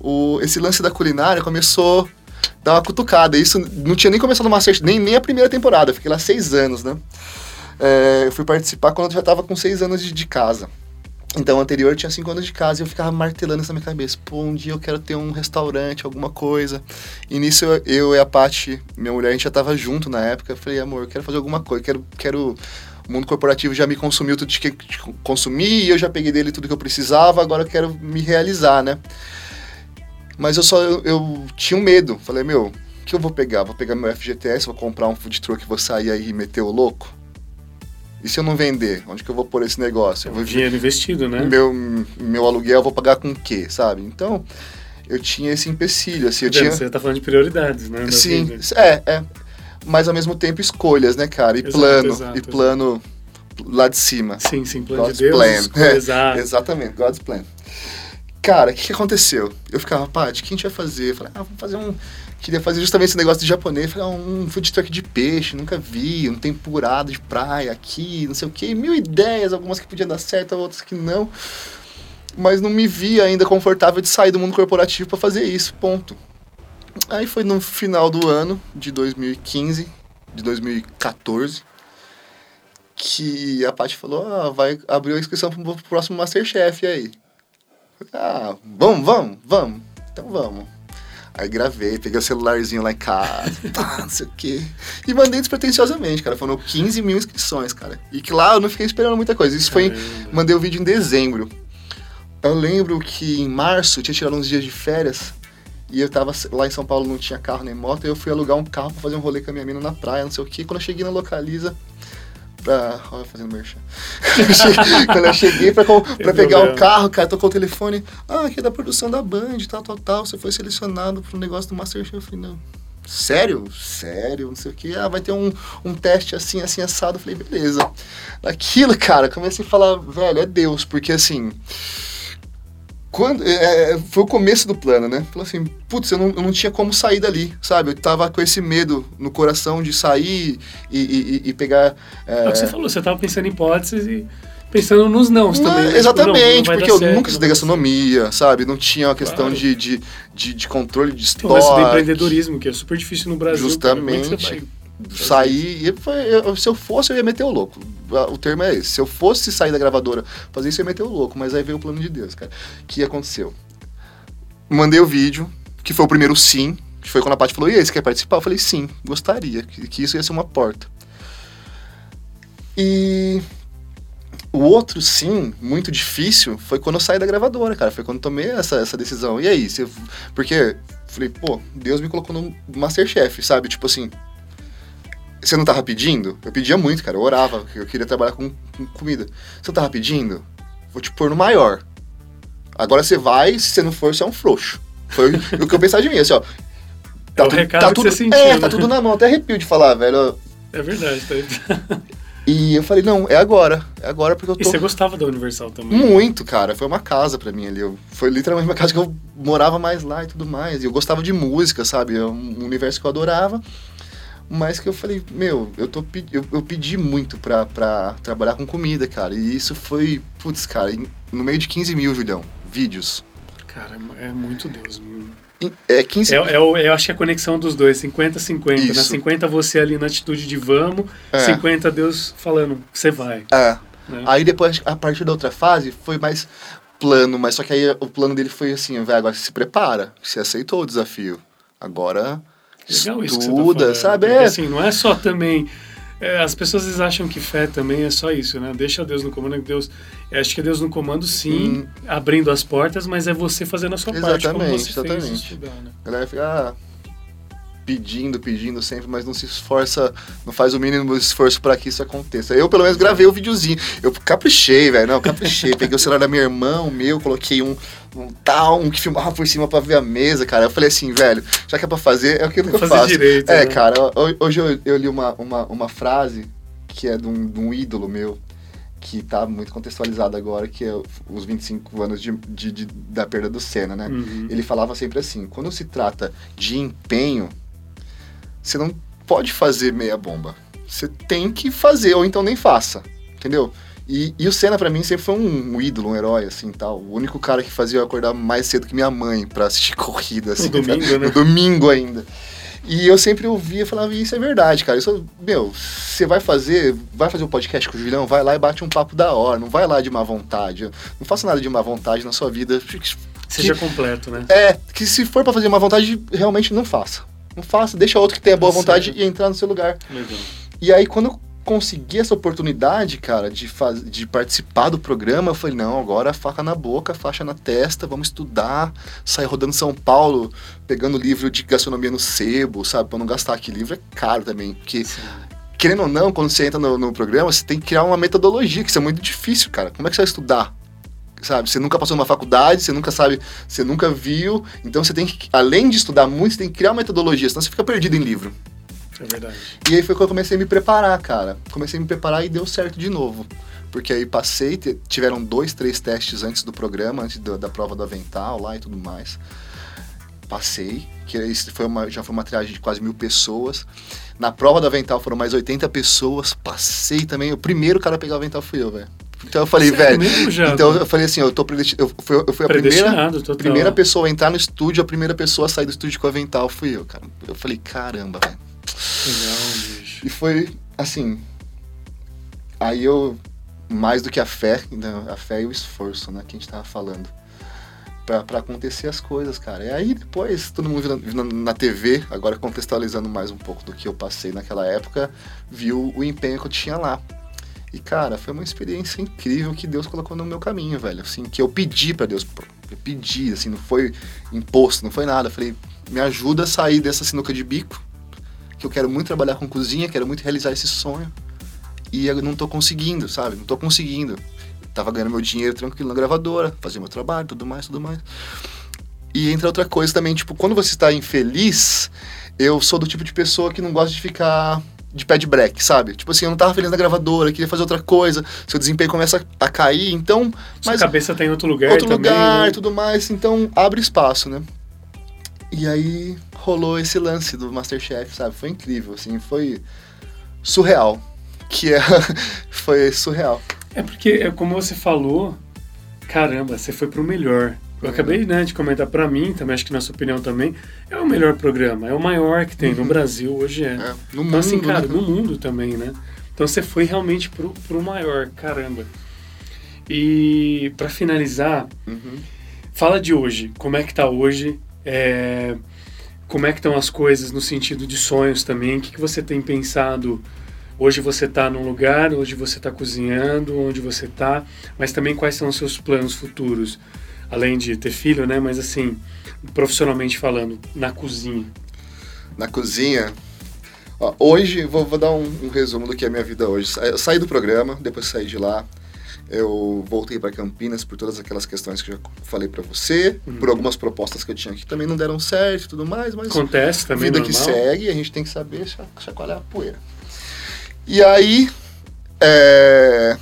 o, esse lance da culinária começou a dar uma cutucada. Isso não tinha nem começado o Masterchef, nem, nem a primeira temporada, fiquei lá seis anos, né? É, eu fui participar quando eu já tava com seis anos de, de casa. Então, anterior tinha cinco anos de casa e eu ficava martelando isso na minha cabeça. Pô, um dia eu quero ter um restaurante, alguma coisa. E nisso eu, eu e a Paty, minha mulher, a gente já tava junto na época. Eu falei, amor, eu quero fazer alguma coisa, quero, quero... O mundo corporativo já me consumiu tudo que de consumir, e eu já peguei dele tudo que eu precisava, agora eu quero me realizar, né? Mas eu só, eu, eu tinha um medo. Falei, meu, o que eu vou pegar? Vou pegar meu FGTS, vou comprar um food truck, vou sair aí e meter o louco? E se eu não vender? Onde que eu vou pôr esse negócio? Vou Dinheiro investido, né? meu, meu aluguel eu vou pagar com o quê, sabe? Então, eu tinha esse empecilho, assim, eu tinha... Você tá falando de prioridades, né? Sim, vida. é, é. Mas ao mesmo tempo escolhas, né, cara? E Exato, plano, exato, e plano lá de cima. Sim, sim, plano God's de Deus. plan. escolha É, exata. Exatamente, God's plan. Cara, o que, que aconteceu? Eu ficava, Paty, o que a gente vai fazer? Eu falei, ah, vamos fazer um. Queria fazer justamente esse negócio de japonês. Falei, ah, um food truck de peixe, nunca vi, um tempurado de praia aqui, não sei o quê. Mil ideias, algumas que podiam dar certo, outras que não. Mas não me via ainda confortável de sair do mundo corporativo para fazer isso, ponto. Aí foi no final do ano de 2015, de 2014, que a Paty falou, ah, vai abrir a inscrição pro pro próximo Masterchef aí. Ah, vamos, vamos, vamos. Então vamos. Aí gravei, peguei o celularzinho lá em casa, pá, não sei o quê. E mandei despretensiosamente, cara. Foram 15 mil inscrições, cara. E que lá eu não fiquei esperando muita coisa. Isso foi. em- Caramba. Mandei o vídeo em dezembro. Eu lembro que em março tinha tirado uns dias de férias. E eu tava lá em São Paulo, não tinha carro nem moto. E eu fui alugar um carro pra fazer um rolê com a minha mina na praia, não sei o quê. Quando eu cheguei na localiza. Pra. Olha, fazendo merchan. Quando eu cheguei pra, pra pegar o carro, cara, tocou o telefone. Ah, aqui é da produção da Band, tal, tal, tal. Você foi selecionado pro negócio do Masterchef. Eu falei, não. Sério? Sério? Não sei o que. Ah, vai ter um, um teste assim, assim, assado. Eu falei, beleza. Aquilo, cara, comecei a falar, velho, é Deus, porque assim. Quando é, é, foi o começo do plano, né? Falou assim, putz, eu não, eu não tinha como sair dali, sabe? Eu tava com esse medo no coração de sair e, e, e pegar. É... é o que você falou, você tava pensando em hipóteses e pensando nos nãos também. Né? Exatamente, tipo, não, não porque eu certo, nunca estudei gastronomia, sabe? Não tinha uma questão claro. de, de, de, de, controle de história. Tem o empreendedorismo, que é super difícil no Brasil. É Justamente sair. E foi, eu, se eu fosse, eu ia meter o louco. O termo é esse. Se eu fosse sair da gravadora fazer isso, eu ia meter o louco. Mas aí veio o plano de Deus, cara. O que aconteceu? Mandei o vídeo, que foi o primeiro sim. Que foi quando a Paty falou: E você quer participar? Eu falei: Sim, gostaria. Que, que isso ia ser uma porta. E. O outro sim, muito difícil, foi quando eu saí da gravadora, cara. Foi quando eu tomei essa, essa decisão. E aí? Você, porque, falei, pô, Deus me colocou no Masterchef, sabe? Tipo assim, você não tava pedindo? Eu pedia muito, cara. Eu orava, eu queria trabalhar com, com comida. Você não tava pedindo? Vou te pôr no maior. Agora você vai, se você não for, você é um frouxo. Foi o que eu pensava de mim, assim, ó. Tá, é tu, tá tudo, sentiu, É, né? tá tudo na mão. Até arrepio de falar, velho. É verdade, tá E eu falei, não, é agora. É agora porque eu tô... E você gostava da Universal também? Muito, cara. Foi uma casa pra mim ali. Eu, foi literalmente uma casa que eu morava mais lá e tudo mais. E eu gostava de música, sabe? É um universo que eu adorava mas que eu falei, meu, eu, tô, eu, eu pedi muito pra, pra trabalhar com comida, cara. E isso foi, putz, cara, no meio de 15 mil, Julião, vídeos. Cara, é muito Deus. É 15 é, é, eu acho que é a conexão dos dois, 50-50. Né? 50 você ali na atitude de vamos, é. 50 Deus falando, você vai. É. Né? Aí depois, a partir da outra fase, foi mais plano, mas só que aí o plano dele foi assim, velho, agora se prepara, você aceitou o desafio. Agora Legal isso estuda, tá sabe? é. assim, não é só também. É, as pessoas acham que fé também é só isso, né? Deixa Deus no comando, Deus. Acho que é Deus no comando, sim, hum. abrindo as portas, mas é você fazendo a sua exatamente, parte, como você exatamente. fez estudar, né? A galera fica, ah, pedindo, pedindo sempre, mas não se esforça, não faz o mínimo esforço para que isso aconteça. Eu, pelo menos, gravei o videozinho. Eu caprichei, velho. Não, caprichei. Peguei o celular da minha irmã, o meu, coloquei um, um tal, um que filmava por cima pra ver a mesa, cara. Eu falei assim, velho, já que é pra fazer, é aquilo que eu faço. Direito, é, né? cara, hoje eu, eu, li uma, uma, uma frase que é de um, de um ídolo meu, que tá muito contextualizado agora, que é os 25 anos de, de, de da perda do Senna, né? Uhum. Ele falava sempre assim, quando se trata de empenho, você não pode fazer meia bomba. Você tem que fazer, ou então nem faça, entendeu? E, e o Senna, para mim, sempre foi um, um, ídolo, um herói, assim, tal. O único cara que fazia eu acordar mais cedo que minha mãe para assistir corrida, assim. No domingo, né? No domingo ainda. E eu sempre ouvia e falava, isso é verdade, cara. Isso, meu, você vai fazer, vai fazer o um podcast com o Julião, vai lá e bate um papo da hora, não vai lá de má vontade. Não faça nada de má vontade na sua vida. Seja completo, né? É, que se for para fazer má vontade, realmente não faça. Não faça, deixa outro que tenha boa vontade e entrar no seu lugar. Legal. E aí, quando consegui essa oportunidade, cara, de, faz, de participar do programa, eu falei, não, agora faca na boca, faixa na testa, vamos estudar, sair rodando São Paulo, pegando livro de gastronomia no sebo, sabe, para não gastar aqui. Livro é caro também, porque... Sim. Querendo ou não, quando você entra no, no programa, você tem que criar uma metodologia, que isso é muito difícil, cara. Como é que você vai estudar? sabe? Você nunca passou numa faculdade, você nunca sabe, você nunca viu. Então você tem que, além de estudar muito, você tem que criar uma metodologia, senão você fica perdido em livro. É verdade. E aí foi quando eu comecei a me preparar, cara. Comecei a me preparar e deu certo de novo. Porque aí passei, tiveram dois, três testes antes do programa, antes da, da prova do avental lá e tudo mais. Passei, que foi uma, já foi uma triagem de quase mil pessoas. Na prova do avental foram mais 80 pessoas. Passei também. O primeiro cara a pegar o avental fui eu, velho. Então eu falei, velho. Então eu falei assim, eu tô eu fui, eu fui a primeira, primeira pessoa a entrar no estúdio, a primeira pessoa a sair do estúdio com o avental fui eu, cara. Eu falei, caramba, velho. Legal, bicho. E foi assim. Aí eu, mais do que a fé, né, a fé e o esforço, né, que a gente tava falando. Pra, acontecer as coisas, cara. E aí depois, todo mundo vindo, na TV, agora contextualizando mais um pouco do que eu passei naquela época, viu o empenho que eu tinha lá. E, cara, foi uma experiência incrível que Deus colocou no meu caminho, velho. Assim, que eu pedi para Deus. Eu pedi, assim, não foi imposto, não foi nada. Eu falei, me ajuda a sair dessa sinuca de bico, que eu quero muito trabalhar com cozinha, quero muito realizar esse sonho. E eu não tô conseguindo, sabe? Não tô conseguindo. Eu tava ganhando meu dinheiro tranquilo na gravadora, fazia meu trabalho, tudo mais, tudo mais. E entra outra coisa também, tipo, quando você está infeliz, eu sou do tipo de pessoa que não gosta de ficar de pé de break, sabe? Tipo assim, eu não tava feliz na gravadora, queria fazer outra coisa, seu desempenho começa a cair, então... Sua mas cabeça tá em outro lugar outro também, lugar, né? tudo mais, então abre espaço, né? E aí rolou esse lance do Masterchef, sabe? Foi incrível, assim, foi surreal. Que é... foi surreal. É porque, é como você falou, caramba, você foi pro melhor. Eu Uhum. acabei né, de comentar pra mim, também acho que na sua opinião também, é o melhor programa, é o maior que tem no Brasil hoje é. Uhum. É, no então, mundo, assim, cara, né? no mundo também, né? Então você foi realmente pro, pro maior, caramba. E pra finalizar, Uhum. fala de hoje, como é que tá hoje, é, como é que estão as coisas no sentido de sonhos também, o que, que você tem pensado Hoje você está num lugar, hoje você está cozinhando, onde você está, mas também quais são os seus planos futuros, além de ter filho, né? Mas assim, profissionalmente falando, na cozinha. Na cozinha. Hoje, vou, vou dar um, um resumo do que é a minha vida hoje. Eu saí do programa, depois saí de lá. Eu voltei para Campinas por todas aquelas questões que eu já falei para você, Uhum. por algumas propostas que eu tinha que também não deram certo e tudo mais, mas Acontece também vida normal. que segue, a gente tem que saber cha- chacoalhar a poeira. E aí, é,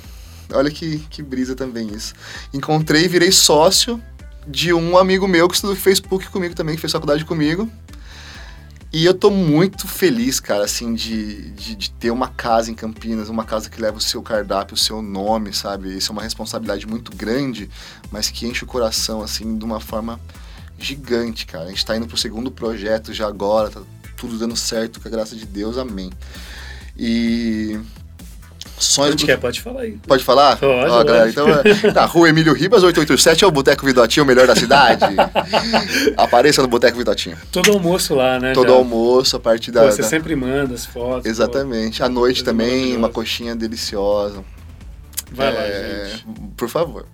olha que, que brisa também isso. Encontrei e virei sócio de um amigo meu que estudou Facebook comigo também, que fez faculdade comigo. E eu tô muito feliz, cara, assim, de, de, de ter uma casa em Campinas, uma casa que leva o seu cardápio, o seu nome, sabe? Isso é uma responsabilidade muito grande, mas que enche o coração, assim, de uma forma gigante, cara. A gente tá indo pro segundo projeto já agora, tá tudo dando certo, com a graça de Deus, amém. E. Sonhos. Onde pro- que é? Pode falar aí. Pode falar? Pode, Ó, galera, então, é, na rua Emílio Ribas, 887, é o Boteco Vidotinho, o melhor da cidade. Apareça no Boteco Vidotinho. Todo almoço lá, né? Todo já. almoço, a partir da... Pô, você da- sempre manda as fotos. pô. Exatamente. À noite coisa também, uma coxinha deliciosa. Vai lá, É, gente. Por favor.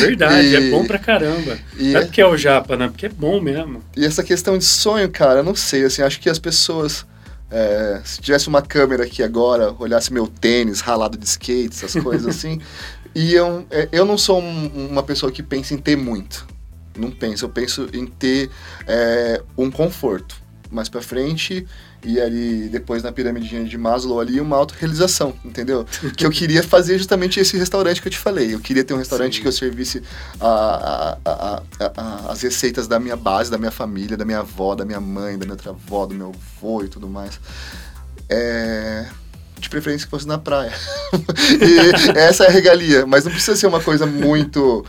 Verdade, E- é bom pra caramba. e- Não é porque é o japa, né? Porque é bom mesmo. E essa questão de sonho, cara, eu não sei, assim, acho que as pessoas, é, se tivesse uma câmera aqui agora, olhasse meu tênis ralado de skate, essas coisas assim, iam, é, eu não sou um- uma pessoa que pensa em ter muito, não penso, eu penso em ter é, um conforto, mais pra frente e ali depois na piramidinha de Maslow ali uma autorrealização, entendeu? que eu queria fazer justamente esse restaurante que eu te falei. Eu queria ter um restaurante Sim. que eu servisse a- a- a- as receitas da minha base, da minha família, da minha avó, da minha mãe, da minha outra avó, do meu avô e tudo mais. É, De preferência que fosse na praia. e essa é a regalia, mas não precisa ser uma coisa muito.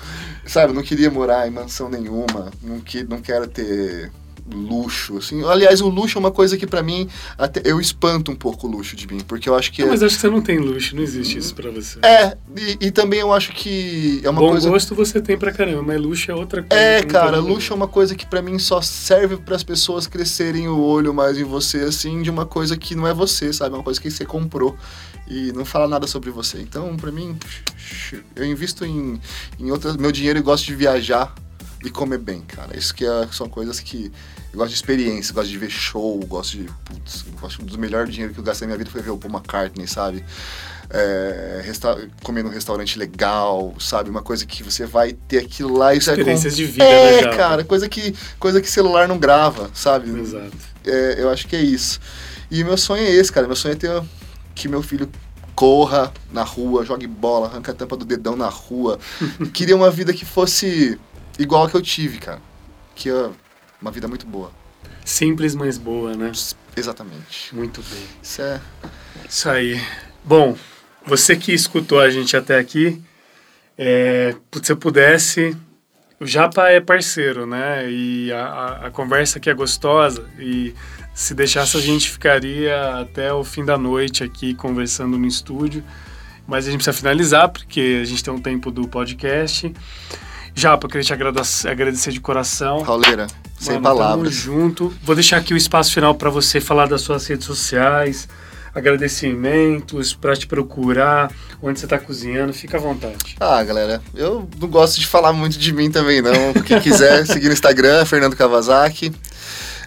Sabe, eu não queria morar em mansão nenhuma, não, que, não quero ter luxo, assim. Aliás, o luxo é uma coisa que pra mim, até, eu espanto um pouco o luxo de mim, porque eu acho que... Não, é- mas acho que você não tem luxo, não existe isso pra você. é, e, e também eu acho que é uma Bom coisa. gosto você tem pra caramba, mas luxo é outra coisa. É, cara, luxo é uma coisa que pra mim só serve para as pessoas crescerem o olho mais em você, assim, de uma coisa que não é você, sabe? Uma coisa que você comprou e não fala nada sobre você. Então, pra mim, eu invisto em, em outras. Meu dinheiro eu gosto de viajar e comer bem, cara. Isso que é- são coisas que. Eu gosto de experiência, gosto de ver show, gosto de. Putz, eu gosto dos melhores dinheiro que eu gastei na minha vida foi ver o Paul McCartney, sabe? É, resta comer num restaurante legal, sabe? Uma coisa que você vai ter aquilo lá e vai Experiências de vida, é, né, cara, coisa que, coisa que celular não grava, sabe? Exato. É, eu acho que é isso. E meu sonho é esse, cara. Meu sonho é ter que meu filho corra na rua, jogue bola, arranca a tampa do dedão na rua. Queria uma vida que fosse igual a que eu tive, cara. Que é uma vida muito boa. Simples, mas boa, né? Exatamente. Muito bem. Isso é. Isso aí. Bom, você que escutou a gente até aqui, é, se eu pudesse. O Japa é parceiro, né? E a, a, a conversa aqui é gostosa. E se deixasse, a gente ficaria até o fim da noite aqui conversando no estúdio. Mas a gente precisa finalizar, porque a gente tem um tempo do podcast. Japa, eu queria te agradecer, de coração. Pauleira, sem Mano, Tamo palavras. junto. Vou deixar aqui o espaço final para você falar das suas redes sociais, agradecimentos, para te procurar, onde você tá cozinhando. Fica à vontade. Ah, galera, eu não gosto de falar muito de mim também, não. Quem quiser seguir no Instagram, Fernando Kawasaki.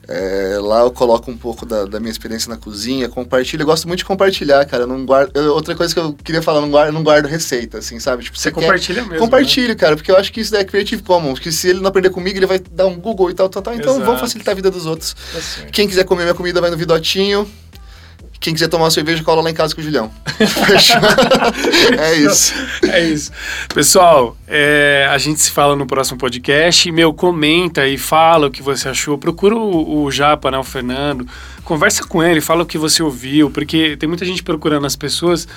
É, lá eu coloco um pouco da, da minha experiência na cozinha, compartilho. Eu gosto muito de compartilhar, cara. Não guardo. eu- outra coisa que eu queria falar, eu não guardo, não guardo receita, assim, sabe? Tipo, Você quer- compartilha mesmo. né? Compartilho, cara, porque eu acho que isso daí é Creative Commons. Que se ele não aprender comigo, ele vai dar um Google e tal, tal, tal. Então Exato. vamos facilitar a vida dos outros. Né? Certo. Quem quiser comer minha comida vai no Vidotinho. Quem quiser tomar uma cerveja, cola lá em casa com o Julião. É isso. É isso. Pessoal, é, a gente se fala no próximo podcast. Meu, comenta e fala o que você achou. Procura o, o Japa, né, o Fernando. Conversa com ele, fala o que você ouviu, porque tem muita gente procurando as pessoas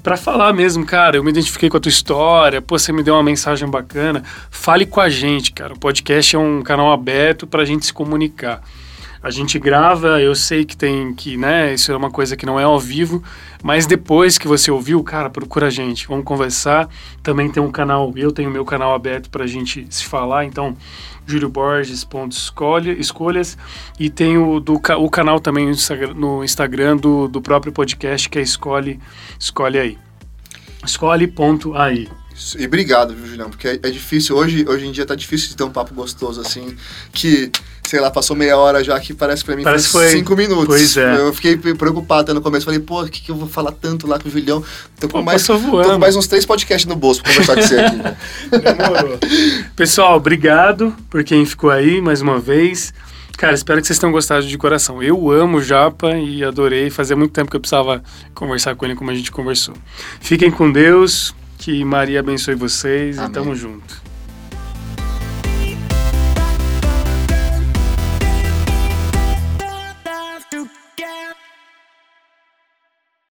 para falar mesmo, cara, eu me identifiquei com a tua história, pô, você me deu uma mensagem bacana. Fale com a gente, cara. O podcast é um canal aberto para a gente se comunicar. A gente grava, eu sei que tem que, né, isso é uma coisa que não é ao vivo, mas depois que você ouviu, cara, procura a gente, vamos conversar. Também tem um canal, eu tenho meu canal aberto para a gente se falar, então julioborges.escolhas e tem o, do, o canal também no Instagram do, do próprio podcast que é Escolhe, escolhe aí. Escolhe.ai. E obrigado, viu, Julião? Porque é, é, difícil, hoje, hoje em dia tá difícil de ter um papo gostoso assim, que sei lá, passou meia hora já que parece pra mim parece foi cinco minutos. Pois é. Eu fiquei preocupado até no começo. Falei, pô, o que, que eu vou falar tanto lá com o Julião? Tô com, pô, mais, tô com mais uns três podcasts no bolso pra conversar com você aqui. Demorou. Pessoal, obrigado por quem ficou aí mais uma vez. Cara, espero que vocês tenham gostado de coração. Eu amo o Japa e adorei. Fazia muito tempo que eu precisava conversar com ele como a gente conversou. Fiquem com Deus, que Maria abençoe vocês Amém. e tamo junto.